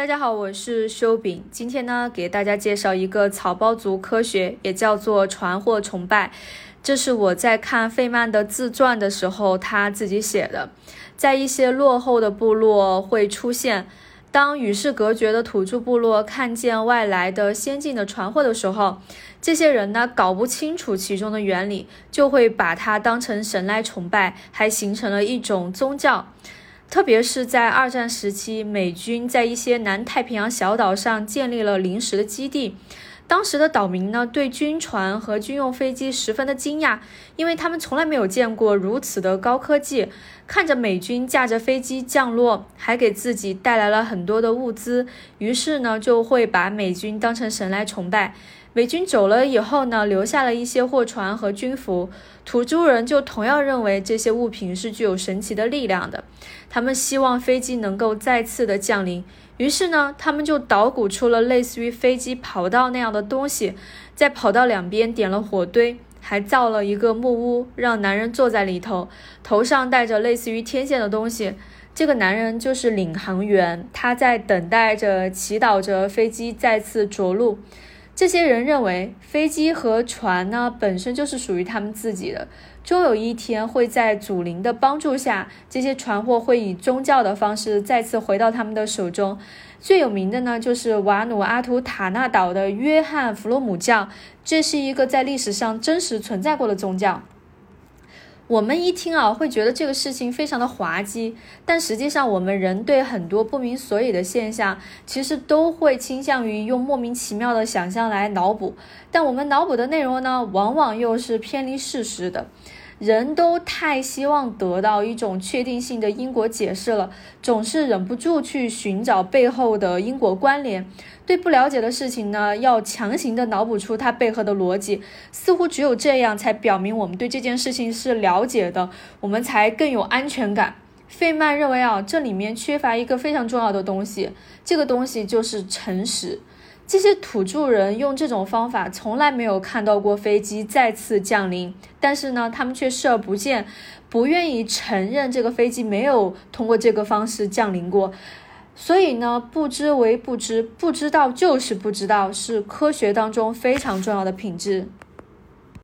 大家好，我是修饼。今天呢，给大家介绍一个草包族科学，也叫做传货崇拜。这是我在看费曼的自传的时候，他自己写的。在一些落后的部落会出现，当与世隔绝的土著部落看见外来的先进的传货的时候，这些人呢搞不清楚其中的原理，就会把它当成神来崇拜，还形成了一种宗教。特别是在二战时期，美军在一些南太平洋小岛上建立了临时的基地。当时的岛民呢，对军船和军用飞机十分的惊讶，因为他们从来没有见过如此的高科技。看着美军驾着飞机降落，还给自己带来了很多的物资，于是呢，就会把美军当成神来崇拜。美军走了以后呢，留下了一些货船和军服，土著人就同样认为这些物品是具有神奇的力量的。他们希望飞机能够再次的降临，于是呢，他们就捣鼓出了类似于飞机跑道那样的东西，在跑道两边点了火堆，还造了一个木屋，让男人坐在里头，头上戴着类似于天线的东西。这个男人就是领航员，他在等待着，祈祷着飞机再次着陆。这些人认为，飞机和船呢本身就是属于他们自己的，终有一天会在祖灵的帮助下，这些船货会以宗教的方式再次回到他们的手中。最有名的呢，就是瓦努阿图塔纳岛的约翰弗洛姆教，这是一个在历史上真实存在过的宗教。我们一听啊，会觉得这个事情非常的滑稽，但实际上，我们人对很多不明所以的现象，其实都会倾向于用莫名其妙的想象来脑补，但我们脑补的内容呢，往往又是偏离事实的。人都太希望得到一种确定性的因果解释了，总是忍不住去寻找背后的因果关联。对不了解的事情呢，要强行的脑补出它背后的逻辑，似乎只有这样才表明我们对这件事情是了解的，我们才更有安全感。费曼认为啊，这里面缺乏一个非常重要的东西，这个东西就是诚实。这些土著人用这种方法从来没有看到过飞机再次降临，但是呢，他们却视而不见，不愿意承认这个飞机没有通过这个方式降临过。所以呢，不知为不知，不知道就是不知道，是科学当中非常重要的品质。